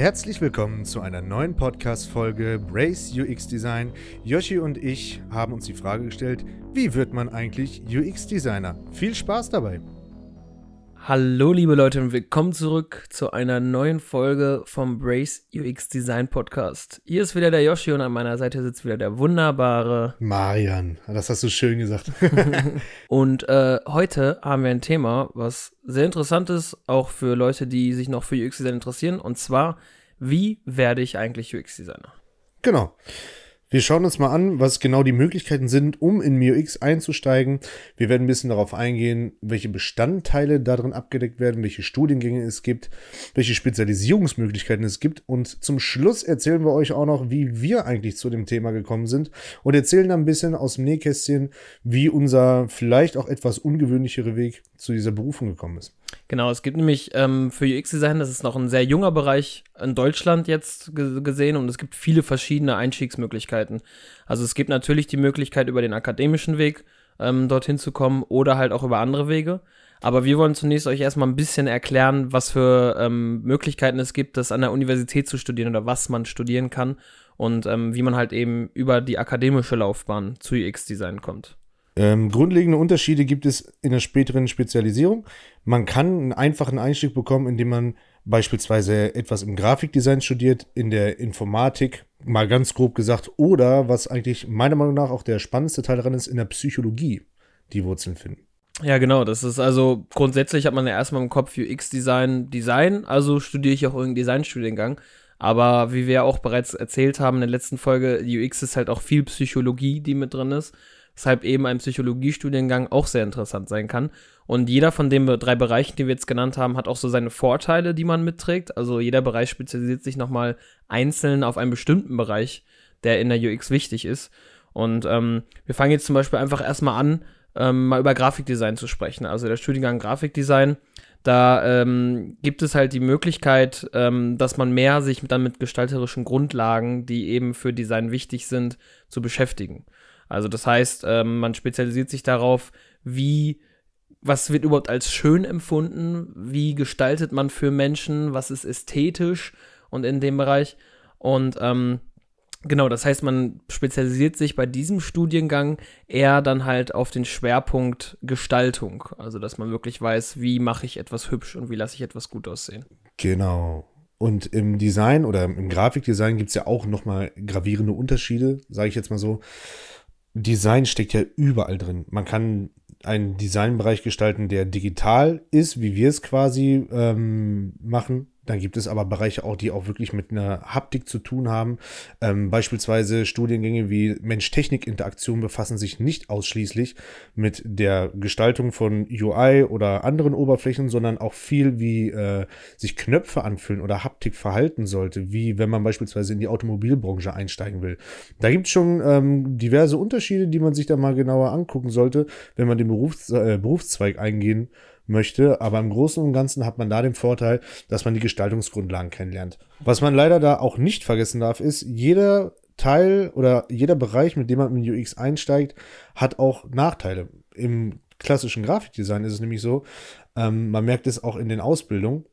Herzlich willkommen zu einer neuen Podcast-Folge Brace UX Design. Yoshi und ich haben uns die Frage gestellt, wie wird man eigentlich UX-Designer? Viel Spaß dabei! Hallo liebe Leute und willkommen zurück zu einer neuen Folge vom Brace UX Design Podcast. Hier ist wieder der Yoshi und an meiner Seite sitzt wieder der wunderbare Marian. Das hast du schön gesagt. und äh, heute haben wir ein Thema, was sehr interessant ist, auch für Leute, die sich noch für UX Design interessieren. Und zwar, wie werde ich eigentlich UX Designer? Genau. Wir schauen uns mal an, was genau die Möglichkeiten sind, um in MioX einzusteigen. Wir werden ein bisschen darauf eingehen, welche Bestandteile darin abgedeckt werden, welche Studiengänge es gibt, welche Spezialisierungsmöglichkeiten es gibt. Und zum Schluss erzählen wir euch auch noch, wie wir eigentlich zu dem Thema gekommen sind und erzählen dann ein bisschen aus dem Nähkästchen, wie unser vielleicht auch etwas ungewöhnlichere Weg zu dieser Berufung gekommen ist. Genau, es gibt nämlich ähm, für UX-Design, das ist noch ein sehr junger Bereich in Deutschland jetzt gesehen und es gibt viele verschiedene Einstiegsmöglichkeiten. Also es gibt natürlich die Möglichkeit, über den akademischen Weg ähm, dorthin zu kommen oder halt auch über andere Wege. Aber wir wollen zunächst euch erstmal ein bisschen erklären, was für ähm, Möglichkeiten es gibt, das an der Universität zu studieren oder was man studieren kann und ähm, wie man halt eben über die akademische Laufbahn zu UX-Design kommt. Ähm, grundlegende Unterschiede gibt es in der späteren Spezialisierung. Man kann einen einfachen Einstieg bekommen, indem man beispielsweise etwas im Grafikdesign studiert, in der Informatik, mal ganz grob gesagt, oder was eigentlich meiner Meinung nach auch der spannendste Teil daran ist, in der Psychologie die Wurzeln finden. Ja, genau. Das ist also grundsätzlich hat man ja erstmal im Kopf UX-Design, Design, also studiere ich auch irgendeinen Designstudiengang. Aber wie wir auch bereits erzählt haben in der letzten Folge, UX ist halt auch viel Psychologie, die mit drin ist weshalb eben ein Psychologiestudiengang auch sehr interessant sein kann. Und jeder von den drei Bereichen, die wir jetzt genannt haben, hat auch so seine Vorteile, die man mitträgt. Also jeder Bereich spezialisiert sich nochmal einzeln auf einen bestimmten Bereich, der in der UX wichtig ist. Und ähm, wir fangen jetzt zum Beispiel einfach erstmal an, ähm, mal über Grafikdesign zu sprechen. Also der Studiengang Grafikdesign, da ähm, gibt es halt die Möglichkeit, ähm, dass man mehr sich dann mit gestalterischen Grundlagen, die eben für Design wichtig sind, zu beschäftigen. Also das heißt, ähm, man spezialisiert sich darauf, wie, was wird überhaupt als schön empfunden, wie gestaltet man für Menschen, was ist ästhetisch und in dem Bereich. Und ähm, genau, das heißt, man spezialisiert sich bei diesem Studiengang eher dann halt auf den Schwerpunkt Gestaltung. Also dass man wirklich weiß, wie mache ich etwas hübsch und wie lasse ich etwas gut aussehen. Genau. Und im Design oder im Grafikdesign gibt es ja auch nochmal gravierende Unterschiede, sage ich jetzt mal so. Design steckt ja überall drin. Man kann einen Designbereich gestalten, der digital ist, wie wir es quasi ähm, machen. Dann gibt es aber Bereiche auch, die auch wirklich mit einer Haptik zu tun haben. Ähm, beispielsweise Studiengänge wie Mensch-Technik-Interaktion befassen sich nicht ausschließlich mit der Gestaltung von UI oder anderen Oberflächen, sondern auch viel, wie äh, sich Knöpfe anfühlen oder Haptik verhalten sollte, wie wenn man beispielsweise in die Automobilbranche einsteigen will. Da gibt es schon ähm, diverse Unterschiede, die man sich da mal genauer angucken sollte, wenn man den Berufs äh, Berufszweig eingehen möchte. Aber im Großen und Ganzen hat man da den Vorteil, dass man die Gestaltungsgrundlagen kennenlernt. Was man leider da auch nicht vergessen darf, ist, jeder Teil oder jeder Bereich, mit dem man in UX einsteigt, hat auch Nachteile. Im klassischen Grafikdesign ist es nämlich so, ähm, man merkt es auch in den Ausbildungen,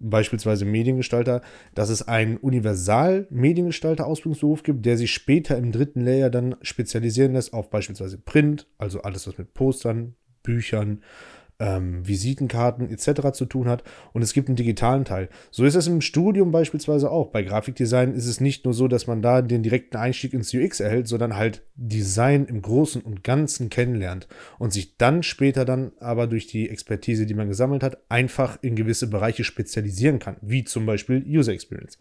beispielsweise Mediengestalter, dass es einen Universal-Mediengestalter-Ausbildungsberuf gibt, der sich später im dritten Layer dann spezialisieren lässt auf beispielsweise Print, also alles, was mit Postern, Büchern, ähm, Visitenkarten etc. zu tun hat und es gibt einen digitalen Teil. So ist es im Studium beispielsweise auch. Bei Grafikdesign ist es nicht nur so, dass man da den direkten Einstieg ins UX erhält, sondern halt Design im Großen und Ganzen kennenlernt und sich dann später dann aber durch die Expertise, die man gesammelt hat, einfach in gewisse Bereiche spezialisieren kann, wie zum Beispiel User Experience.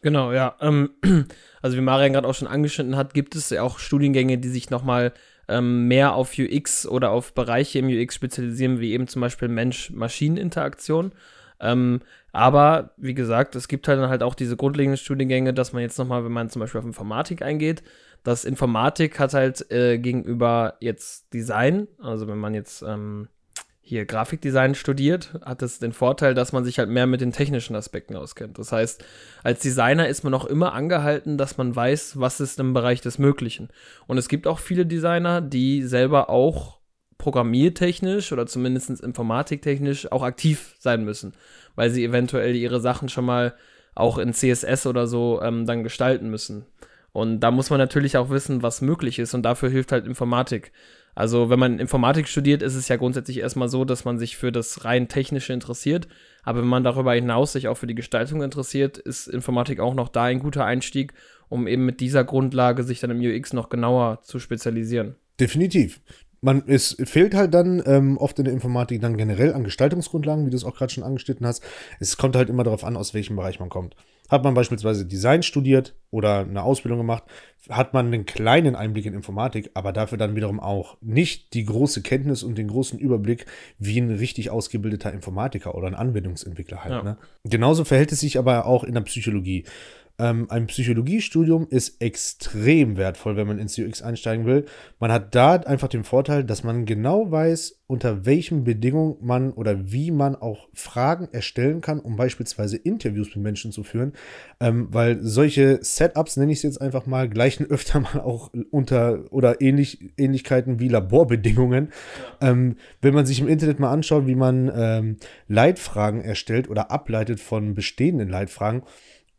Genau, ja. Ähm, also wie Marian gerade auch schon angeschnitten hat, gibt es ja auch Studiengänge, die sich nochmal ähm, mehr auf UX oder auf Bereiche im UX spezialisieren, wie eben zum Beispiel Mensch-Maschinen-Interaktion. Ähm, aber wie gesagt, es gibt halt dann halt auch diese grundlegenden Studiengänge, dass man jetzt nochmal, wenn man zum Beispiel auf Informatik eingeht, dass Informatik hat halt äh, gegenüber jetzt Design, also wenn man jetzt ähm, hier Grafikdesign studiert, hat es den Vorteil, dass man sich halt mehr mit den technischen Aspekten auskennt. Das heißt, als Designer ist man auch immer angehalten, dass man weiß, was ist im Bereich des Möglichen. Und es gibt auch viele Designer, die selber auch programmiertechnisch oder zumindest informatiktechnisch auch aktiv sein müssen, weil sie eventuell ihre Sachen schon mal auch in CSS oder so ähm, dann gestalten müssen. Und da muss man natürlich auch wissen, was möglich ist und dafür hilft halt Informatik. Also wenn man Informatik studiert, ist es ja grundsätzlich erstmal so, dass man sich für das rein technische interessiert. Aber wenn man darüber hinaus sich auch für die Gestaltung interessiert, ist Informatik auch noch da ein guter Einstieg, um eben mit dieser Grundlage sich dann im UX noch genauer zu spezialisieren. Definitiv. Man, es fehlt halt dann ähm, oft in der Informatik dann generell an Gestaltungsgrundlagen, wie du es auch gerade schon angeschnitten hast. Es kommt halt immer darauf an, aus welchem Bereich man kommt. Hat man beispielsweise Design studiert oder eine Ausbildung gemacht, hat man einen kleinen Einblick in Informatik, aber dafür dann wiederum auch nicht die große Kenntnis und den großen Überblick wie ein richtig ausgebildeter Informatiker oder ein Anwendungsentwickler halt. Ja. Ne? Genauso verhält es sich aber auch in der Psychologie. Ähm, ein Psychologiestudium ist extrem wertvoll, wenn man ins UX einsteigen will. Man hat da einfach den Vorteil, dass man genau weiß, unter welchen Bedingungen man oder wie man auch Fragen erstellen kann, um beispielsweise Interviews mit Menschen zu führen. Ähm, weil solche Setups, nenne ich es jetzt einfach mal, gleichen öfter mal auch unter oder ähnlich, Ähnlichkeiten wie Laborbedingungen. Ähm, wenn man sich im Internet mal anschaut, wie man ähm, Leitfragen erstellt oder ableitet von bestehenden Leitfragen,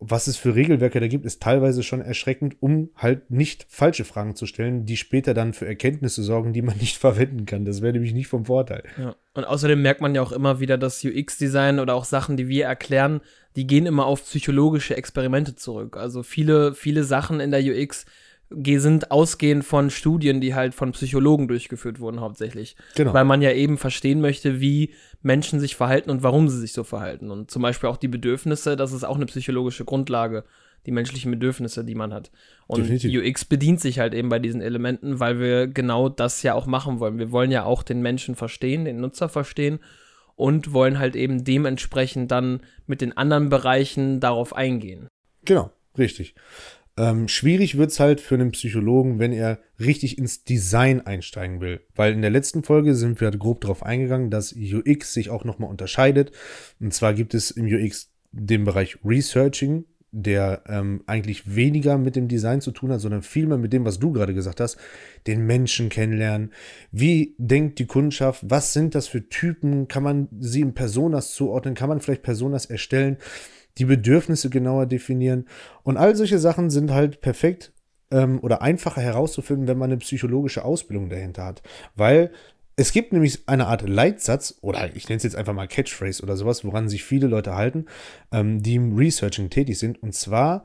was es für Regelwerke da gibt, ist teilweise schon erschreckend, um halt nicht falsche Fragen zu stellen, die später dann für Erkenntnisse sorgen, die man nicht verwenden kann. Das wäre nämlich nicht vom Vorteil. Ja. Und außerdem merkt man ja auch immer wieder, dass UX-Design oder auch Sachen, die wir erklären, die gehen immer auf psychologische Experimente zurück. Also viele, viele Sachen in der UX sind ausgehend von Studien, die halt von Psychologen durchgeführt wurden, hauptsächlich. Genau. Weil man ja eben verstehen möchte, wie Menschen sich verhalten und warum sie sich so verhalten. Und zum Beispiel auch die Bedürfnisse, das ist auch eine psychologische Grundlage, die menschlichen Bedürfnisse, die man hat. Und Definitiv. UX bedient sich halt eben bei diesen Elementen, weil wir genau das ja auch machen wollen. Wir wollen ja auch den Menschen verstehen, den Nutzer verstehen und wollen halt eben dementsprechend dann mit den anderen Bereichen darauf eingehen. Genau, richtig. Ähm, schwierig wird es halt für einen Psychologen, wenn er richtig ins Design einsteigen will. Weil in der letzten Folge sind wir grob darauf eingegangen, dass UX sich auch nochmal unterscheidet. Und zwar gibt es im UX den Bereich Researching, der ähm, eigentlich weniger mit dem Design zu tun hat, sondern vielmehr mit dem, was du gerade gesagt hast, den Menschen kennenlernen. Wie denkt die Kundschaft? Was sind das für Typen? Kann man sie in Personas zuordnen? Kann man vielleicht Personas erstellen? Die Bedürfnisse genauer definieren. Und all solche Sachen sind halt perfekt ähm, oder einfacher herauszufinden, wenn man eine psychologische Ausbildung dahinter hat. Weil es gibt nämlich eine Art Leitsatz, oder ich nenne es jetzt einfach mal Catchphrase oder sowas, woran sich viele Leute halten, ähm, die im Researching tätig sind. Und zwar,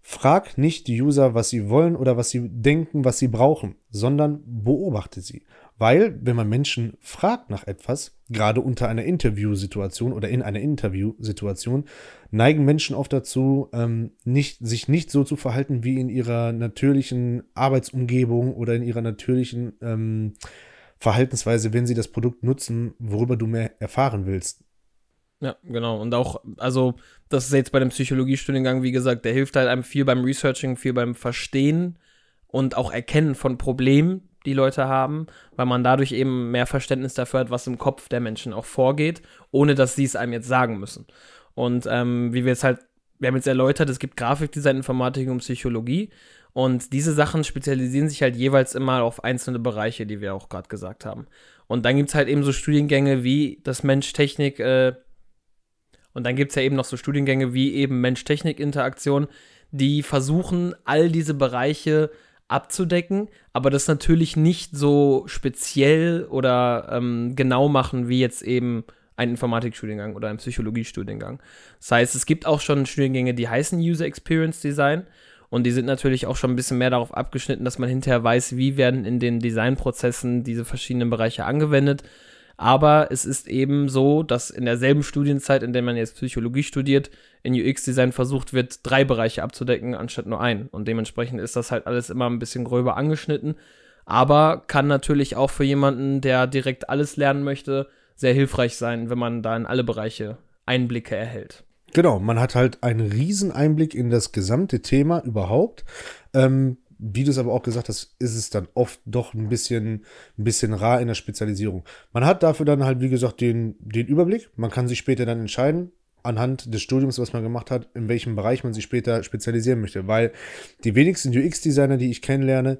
frag nicht die User, was sie wollen oder was sie denken, was sie brauchen, sondern beobachte sie. Weil, wenn man Menschen fragt nach etwas, gerade unter einer Interviewsituation oder in einer Interviewsituation, neigen Menschen oft dazu, ähm, nicht, sich nicht so zu verhalten wie in ihrer natürlichen Arbeitsumgebung oder in ihrer natürlichen ähm, Verhaltensweise, wenn sie das Produkt nutzen, worüber du mehr erfahren willst. Ja, genau. Und auch, also, das ist jetzt bei dem Psychologiestudiengang, wie gesagt, der hilft halt einem viel beim Researching, viel beim Verstehen und auch Erkennen von Problemen, die Leute haben, weil man dadurch eben mehr Verständnis dafür hat, was im Kopf der Menschen auch vorgeht, ohne dass sie es einem jetzt sagen müssen. Und ähm, wie wir jetzt halt, wir haben jetzt erläutert, es gibt Grafikdesign, Informatik und Psychologie. Und diese Sachen spezialisieren sich halt jeweils immer auf einzelne Bereiche, die wir auch gerade gesagt haben. Und dann gibt es halt eben so Studiengänge wie das Mensch-Technik, äh, und dann gibt es ja eben noch so Studiengänge wie eben Mensch-Technik-Interaktion, die versuchen, all diese Bereiche abzudecken, aber das natürlich nicht so speziell oder ähm, genau machen wie jetzt eben ein Informatikstudiengang oder ein Psychologiestudiengang. Das heißt, es gibt auch schon Studiengänge, die heißen User Experience Design und die sind natürlich auch schon ein bisschen mehr darauf abgeschnitten, dass man hinterher weiß, wie werden in den Designprozessen diese verschiedenen Bereiche angewendet. Aber es ist eben so, dass in derselben Studienzeit, in der man jetzt Psychologie studiert, in UX-Design versucht wird, drei Bereiche abzudecken, anstatt nur einen. Und dementsprechend ist das halt alles immer ein bisschen gröber angeschnitten. Aber kann natürlich auch für jemanden, der direkt alles lernen möchte, sehr hilfreich sein, wenn man da in alle Bereiche Einblicke erhält. Genau, man hat halt einen riesen Einblick in das gesamte Thema überhaupt. Ähm, wie du es aber auch gesagt hast, ist es dann oft doch ein bisschen, ein bisschen rar in der Spezialisierung. Man hat dafür dann halt, wie gesagt, den, den Überblick. Man kann sich später dann entscheiden, anhand des Studiums, was man gemacht hat, in welchem Bereich man sich später spezialisieren möchte. Weil die wenigsten UX-Designer, die ich kennenlerne,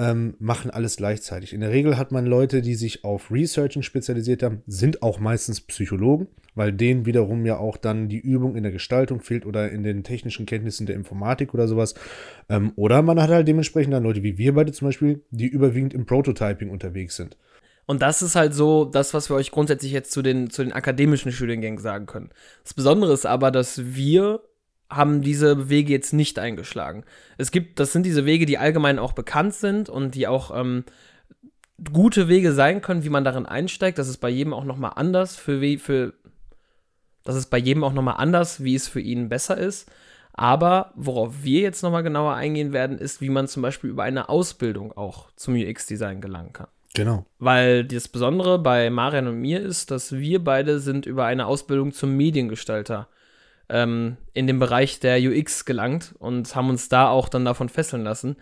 ähm, machen alles gleichzeitig. In der Regel hat man Leute, die sich auf Researching spezialisiert haben, sind auch meistens Psychologen, weil denen wiederum ja auch dann die Übung in der Gestaltung fehlt oder in den technischen Kenntnissen der Informatik oder sowas. Ähm, oder man hat halt dementsprechend dann Leute wie wir beide zum Beispiel, die überwiegend im Prototyping unterwegs sind. Und das ist halt so das, was wir euch grundsätzlich jetzt zu den, zu den akademischen Studiengängen sagen können. Das Besondere ist aber, dass wir haben diese Wege jetzt nicht eingeschlagen. Es gibt, das sind diese Wege, die allgemein auch bekannt sind und die auch ähm, gute Wege sein können, wie man darin einsteigt. Das ist bei jedem auch nochmal anders, für, wie, für das ist bei jedem auch nochmal anders, wie es für ihn besser ist. Aber worauf wir jetzt nochmal genauer eingehen werden, ist, wie man zum Beispiel über eine Ausbildung auch zum UX-Design gelangen kann. Genau. Weil das Besondere bei Marian und mir ist, dass wir beide sind über eine Ausbildung zum Mediengestalter ähm, in den Bereich der UX gelangt und haben uns da auch dann davon fesseln lassen.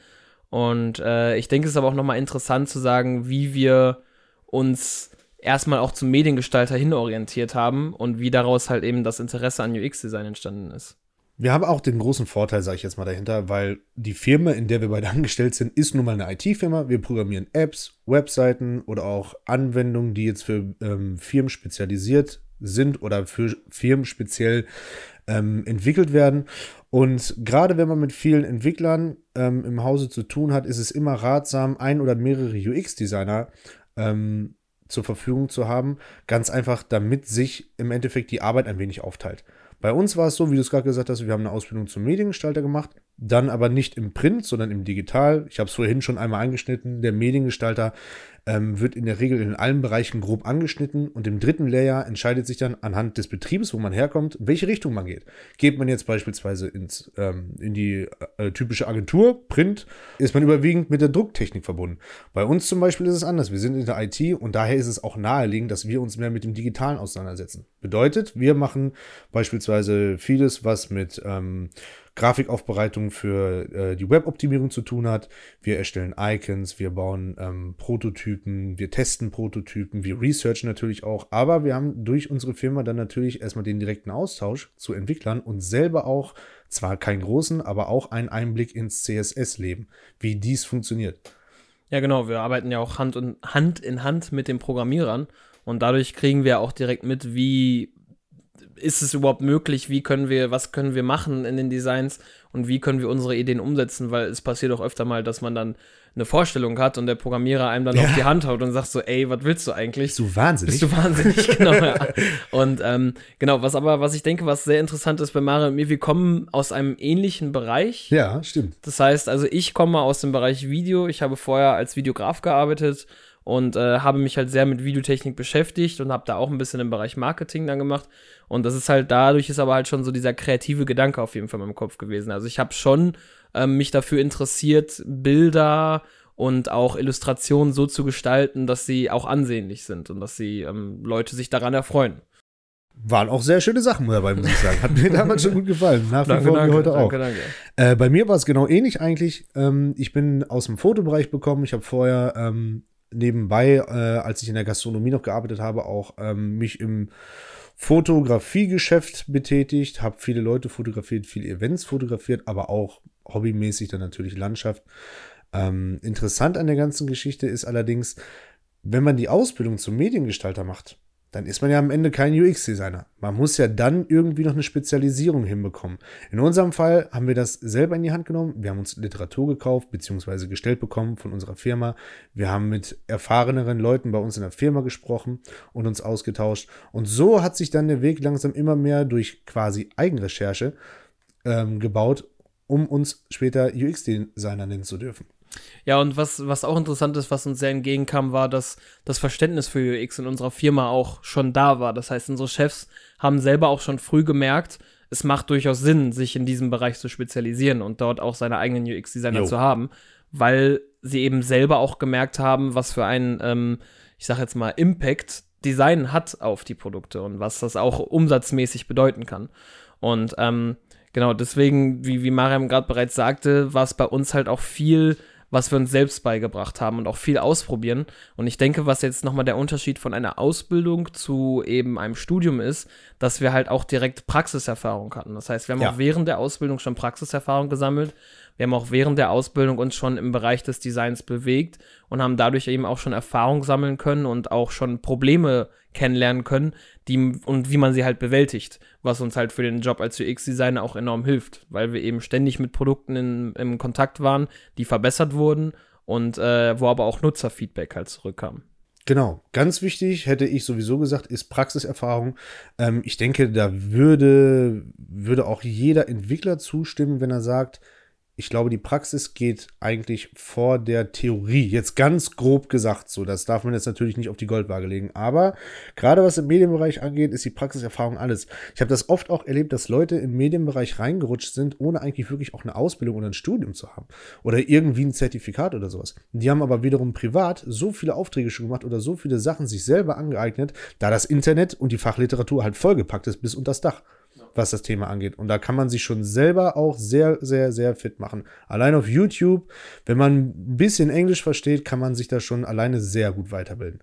Und äh, ich denke, es ist aber auch nochmal interessant zu sagen, wie wir uns erstmal auch zum Mediengestalter hinorientiert haben und wie daraus halt eben das Interesse an UX-Design entstanden ist. Wir haben auch den großen Vorteil, sage ich jetzt mal dahinter, weil die Firma, in der wir beide angestellt sind, ist nun mal eine IT-Firma. Wir programmieren Apps, Webseiten oder auch Anwendungen, die jetzt für ähm, Firmen spezialisiert sind oder für Firmen speziell ähm, entwickelt werden. Und gerade wenn man mit vielen Entwicklern ähm, im Hause zu tun hat, ist es immer ratsam, ein oder mehrere UX-Designer ähm, zur Verfügung zu haben. Ganz einfach, damit sich im Endeffekt die Arbeit ein wenig aufteilt. Bei uns war es so, wie du es gerade gesagt hast, wir haben eine Ausbildung zum Mediengestalter gemacht, dann aber nicht im Print, sondern im Digital. Ich habe es vorhin schon einmal angeschnitten. Der Mediengestalter ähm, wird in der Regel in allen Bereichen grob angeschnitten und im dritten Layer entscheidet sich dann anhand des Betriebs, wo man herkommt, welche Richtung man geht. Geht man jetzt beispielsweise ins, ähm, in die äh, typische Agentur, Print, ist man überwiegend mit der Drucktechnik verbunden. Bei uns zum Beispiel ist es anders. Wir sind in der IT und daher ist es auch naheliegend, dass wir uns mehr mit dem Digitalen auseinandersetzen. Bedeutet, wir machen beispielsweise vieles, was mit ähm, Grafikaufbereitung für äh, die Weboptimierung zu tun hat. Wir erstellen Icons, wir bauen ähm, Prototypen, wir testen Prototypen, wir researchen natürlich auch, aber wir haben durch unsere Firma dann natürlich erstmal den direkten Austausch zu Entwicklern und selber auch, zwar keinen großen, aber auch einen Einblick ins CSS-Leben, wie dies funktioniert. Ja, genau, wir arbeiten ja auch Hand, und, Hand in Hand mit den Programmierern und dadurch kriegen wir auch direkt mit, wie ist es überhaupt möglich? Wie können wir, was können wir machen in den Designs und wie können wir unsere Ideen umsetzen? Weil es passiert auch öfter mal, dass man dann eine Vorstellung hat und der Programmierer einem dann ja. auf die Hand haut und sagt so, ey, was willst du eigentlich? Bist du wahnsinnig? Bist du wahnsinnig, genau. Ja. Und ähm, genau, was aber, was ich denke, was sehr interessant ist bei Mario und mir, wir kommen aus einem ähnlichen Bereich. Ja, stimmt. Das heißt, also ich komme aus dem Bereich Video. Ich habe vorher als Videograf gearbeitet und äh, habe mich halt sehr mit Videotechnik beschäftigt und habe da auch ein bisschen im Bereich Marketing dann gemacht. Und das ist halt, dadurch ist aber halt schon so dieser kreative Gedanke auf jeden Fall in meinem Kopf gewesen. Also ich habe schon ähm, mich dafür interessiert, Bilder und auch Illustrationen so zu gestalten, dass sie auch ansehnlich sind und dass sie ähm, Leute sich daran erfreuen. Waren auch sehr schöne Sachen dabei, muss ich sagen. Hat mir damals schon gut gefallen. Nach wie vor wie heute auch. Danke, danke. Äh, bei mir war es genau ähnlich eigentlich. Ähm, ich bin aus dem Fotobereich bekommen. Ich habe vorher ähm, nebenbei, äh, als ich in der Gastronomie noch gearbeitet habe, auch ähm, mich im Fotografiegeschäft betätigt, habe viele Leute fotografiert, viele Events fotografiert, aber auch hobbymäßig dann natürlich Landschaft. Ähm, interessant an der ganzen Geschichte ist allerdings, wenn man die Ausbildung zum Mediengestalter macht, dann ist man ja am Ende kein UX-Designer. Man muss ja dann irgendwie noch eine Spezialisierung hinbekommen. In unserem Fall haben wir das selber in die Hand genommen. Wir haben uns Literatur gekauft bzw. gestellt bekommen von unserer Firma. Wir haben mit erfahreneren Leuten bei uns in der Firma gesprochen und uns ausgetauscht. Und so hat sich dann der Weg langsam immer mehr durch quasi Eigenrecherche ähm, gebaut, um uns später UX-Designer nennen zu dürfen. Ja, und was, was auch interessant ist, was uns sehr entgegenkam, war, dass das Verständnis für UX in unserer Firma auch schon da war. Das heißt, unsere Chefs haben selber auch schon früh gemerkt, es macht durchaus Sinn, sich in diesem Bereich zu spezialisieren und dort auch seine eigenen UX-Designer zu haben, weil sie eben selber auch gemerkt haben, was für einen, ähm, ich sag jetzt mal, Impact Design hat auf die Produkte und was das auch umsatzmäßig bedeuten kann. Und ähm, genau, deswegen, wie, wie Mariam gerade bereits sagte, war es bei uns halt auch viel was wir uns selbst beigebracht haben und auch viel ausprobieren. Und ich denke, was jetzt nochmal der Unterschied von einer Ausbildung zu eben einem Studium ist, dass wir halt auch direkt Praxiserfahrung hatten. Das heißt, wir haben ja. auch während der Ausbildung schon Praxiserfahrung gesammelt, Wir haben auch während der Ausbildung uns schon im Bereich des Designs bewegt und haben dadurch eben auch schon Erfahrung sammeln können und auch schon Probleme kennenlernen können, die und wie man sie halt bewältigt, was uns halt für den Job als UX-Designer auch enorm hilft, weil wir eben ständig mit Produkten in, im Kontakt waren, die verbessert wurden und äh, wo aber auch Nutzerfeedback halt zurückkam. Genau, ganz wichtig, hätte ich sowieso gesagt, ist Praxiserfahrung. Ähm, ich denke, da würde, würde auch jeder Entwickler zustimmen, wenn er sagt, ich glaube, die Praxis geht eigentlich vor der Theorie. Jetzt ganz grob gesagt so. Das darf man jetzt natürlich nicht auf die Goldwaage legen. Aber gerade was im Medienbereich angeht, ist die Praxiserfahrung alles. Ich habe das oft auch erlebt, dass Leute im Medienbereich reingerutscht sind, ohne eigentlich wirklich auch eine Ausbildung oder ein Studium zu haben. Oder irgendwie ein Zertifikat oder sowas. Die haben aber wiederum privat so viele Aufträge schon gemacht oder so viele Sachen sich selber angeeignet, da das Internet und die Fachliteratur halt vollgepackt ist bis unter das Dach was das Thema angeht. Und da kann man sich schon selber auch sehr, sehr, sehr fit machen. Allein auf YouTube, wenn man ein bisschen Englisch versteht, kann man sich da schon alleine sehr gut weiterbilden.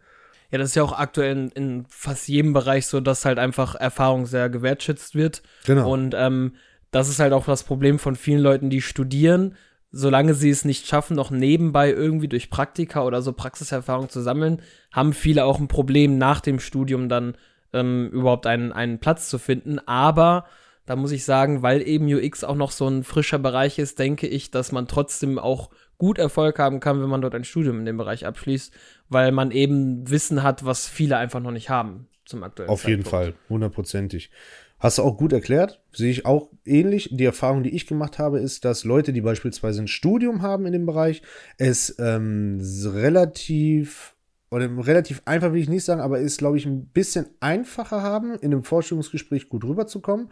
Ja, das ist ja auch aktuell in, in fast jedem Bereich so, dass halt einfach Erfahrung sehr gewertschätzt wird. Genau. Und ähm, das ist halt auch das Problem von vielen Leuten, die studieren, solange sie es nicht schaffen, noch nebenbei irgendwie durch Praktika oder so Praxiserfahrung zu sammeln, haben viele auch ein Problem nach dem Studium dann ähm, überhaupt einen, einen Platz zu finden. Aber da muss ich sagen, weil eben UX auch noch so ein frischer Bereich ist, denke ich, dass man trotzdem auch gut Erfolg haben kann, wenn man dort ein Studium in dem Bereich abschließt, weil man eben Wissen hat, was viele einfach noch nicht haben zum aktuellen Auf Zeitpunkt. jeden Fall, hundertprozentig. Hast du auch gut erklärt, sehe ich auch ähnlich. Die Erfahrung, die ich gemacht habe, ist, dass Leute, die beispielsweise ein Studium haben in dem Bereich, es ähm, relativ oder relativ einfach will ich nicht sagen, aber ist, glaube ich, ein bisschen einfacher haben, in einem Vorstellungsgespräch gut rüberzukommen.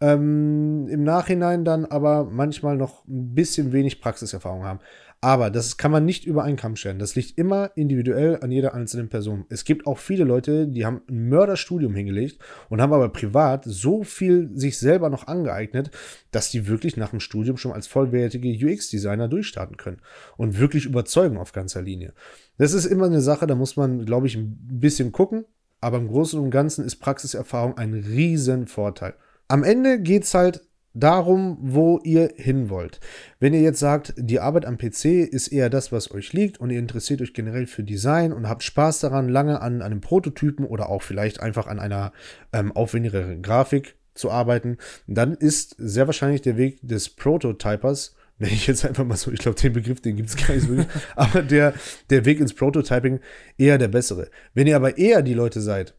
Ähm, Im Nachhinein dann aber manchmal noch ein bisschen wenig Praxiserfahrung haben. Aber das kann man nicht über einen Kamm stellen. Das liegt immer individuell an jeder einzelnen Person. Es gibt auch viele Leute, die haben ein Mörderstudium hingelegt und haben aber privat so viel sich selber noch angeeignet, dass die wirklich nach dem Studium schon als vollwertige UX-Designer durchstarten können und wirklich überzeugen auf ganzer Linie. Das ist immer eine Sache, da muss man, glaube ich, ein bisschen gucken. Aber im Großen und Ganzen ist Praxiserfahrung ein Riesenvorteil. Am Ende geht es halt darum, wo ihr hin wollt. Wenn ihr jetzt sagt, die Arbeit am PC ist eher das, was euch liegt und ihr interessiert euch generell für Design und habt Spaß daran, lange an einem Prototypen oder auch vielleicht einfach an einer ähm, aufwendigeren Grafik zu arbeiten, dann ist sehr wahrscheinlich der Weg des Prototypers nenne ich jetzt einfach mal so, ich glaube, den Begriff, den gibt es gar nicht so wirklich, aber der, der Weg ins Prototyping eher der bessere. Wenn ihr aber eher die Leute seid,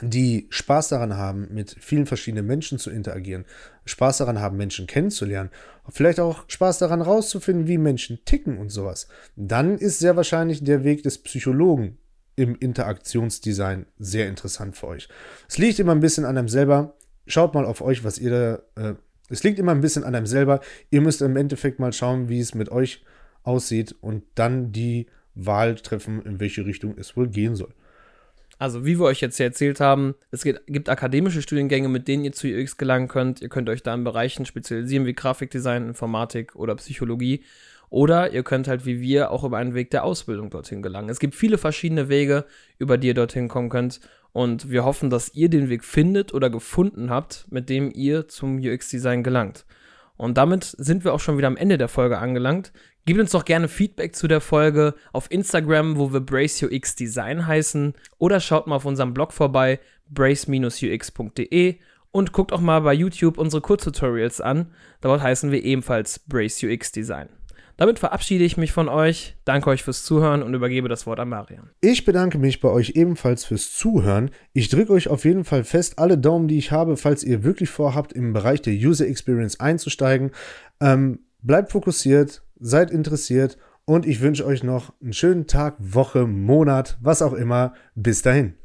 die Spaß daran haben, mit vielen verschiedenen Menschen zu interagieren, Spaß daran haben, Menschen kennenzulernen, vielleicht auch Spaß daran rauszufinden, wie Menschen ticken und sowas, dann ist sehr wahrscheinlich der Weg des Psychologen im Interaktionsdesign sehr interessant für euch. Es liegt immer ein bisschen an einem selber. Schaut mal auf euch, was ihr da. Äh, es liegt immer ein bisschen an einem selber. Ihr müsst im Endeffekt mal schauen, wie es mit euch aussieht und dann die Wahl treffen, in welche Richtung es wohl gehen soll. Also, wie wir euch jetzt hier erzählt haben, es gibt akademische Studiengänge, mit denen ihr zu UX gelangen könnt. Ihr könnt euch da in Bereichen spezialisieren wie Grafikdesign, Informatik oder Psychologie. Oder ihr könnt halt wie wir auch über einen Weg der Ausbildung dorthin gelangen. Es gibt viele verschiedene Wege, über die ihr dorthin kommen könnt. Und wir hoffen, dass ihr den Weg findet oder gefunden habt, mit dem ihr zum UX-Design gelangt. Und damit sind wir auch schon wieder am Ende der Folge angelangt. Gebt uns doch gerne Feedback zu der Folge auf Instagram, wo wir Brace UX Design heißen. Oder schaut mal auf unserem Blog vorbei, brace-ux.de. Und guckt auch mal bei YouTube unsere Kurztutorials an. Dort heißen wir ebenfalls Brace UX Design. Damit verabschiede ich mich von euch, danke euch fürs Zuhören und übergebe das Wort an Marian. Ich bedanke mich bei euch ebenfalls fürs Zuhören. Ich drücke euch auf jeden Fall fest alle Daumen, die ich habe, falls ihr wirklich vorhabt, im Bereich der User Experience einzusteigen. Ähm, bleibt fokussiert, seid interessiert und ich wünsche euch noch einen schönen Tag, Woche, Monat, was auch immer. Bis dahin.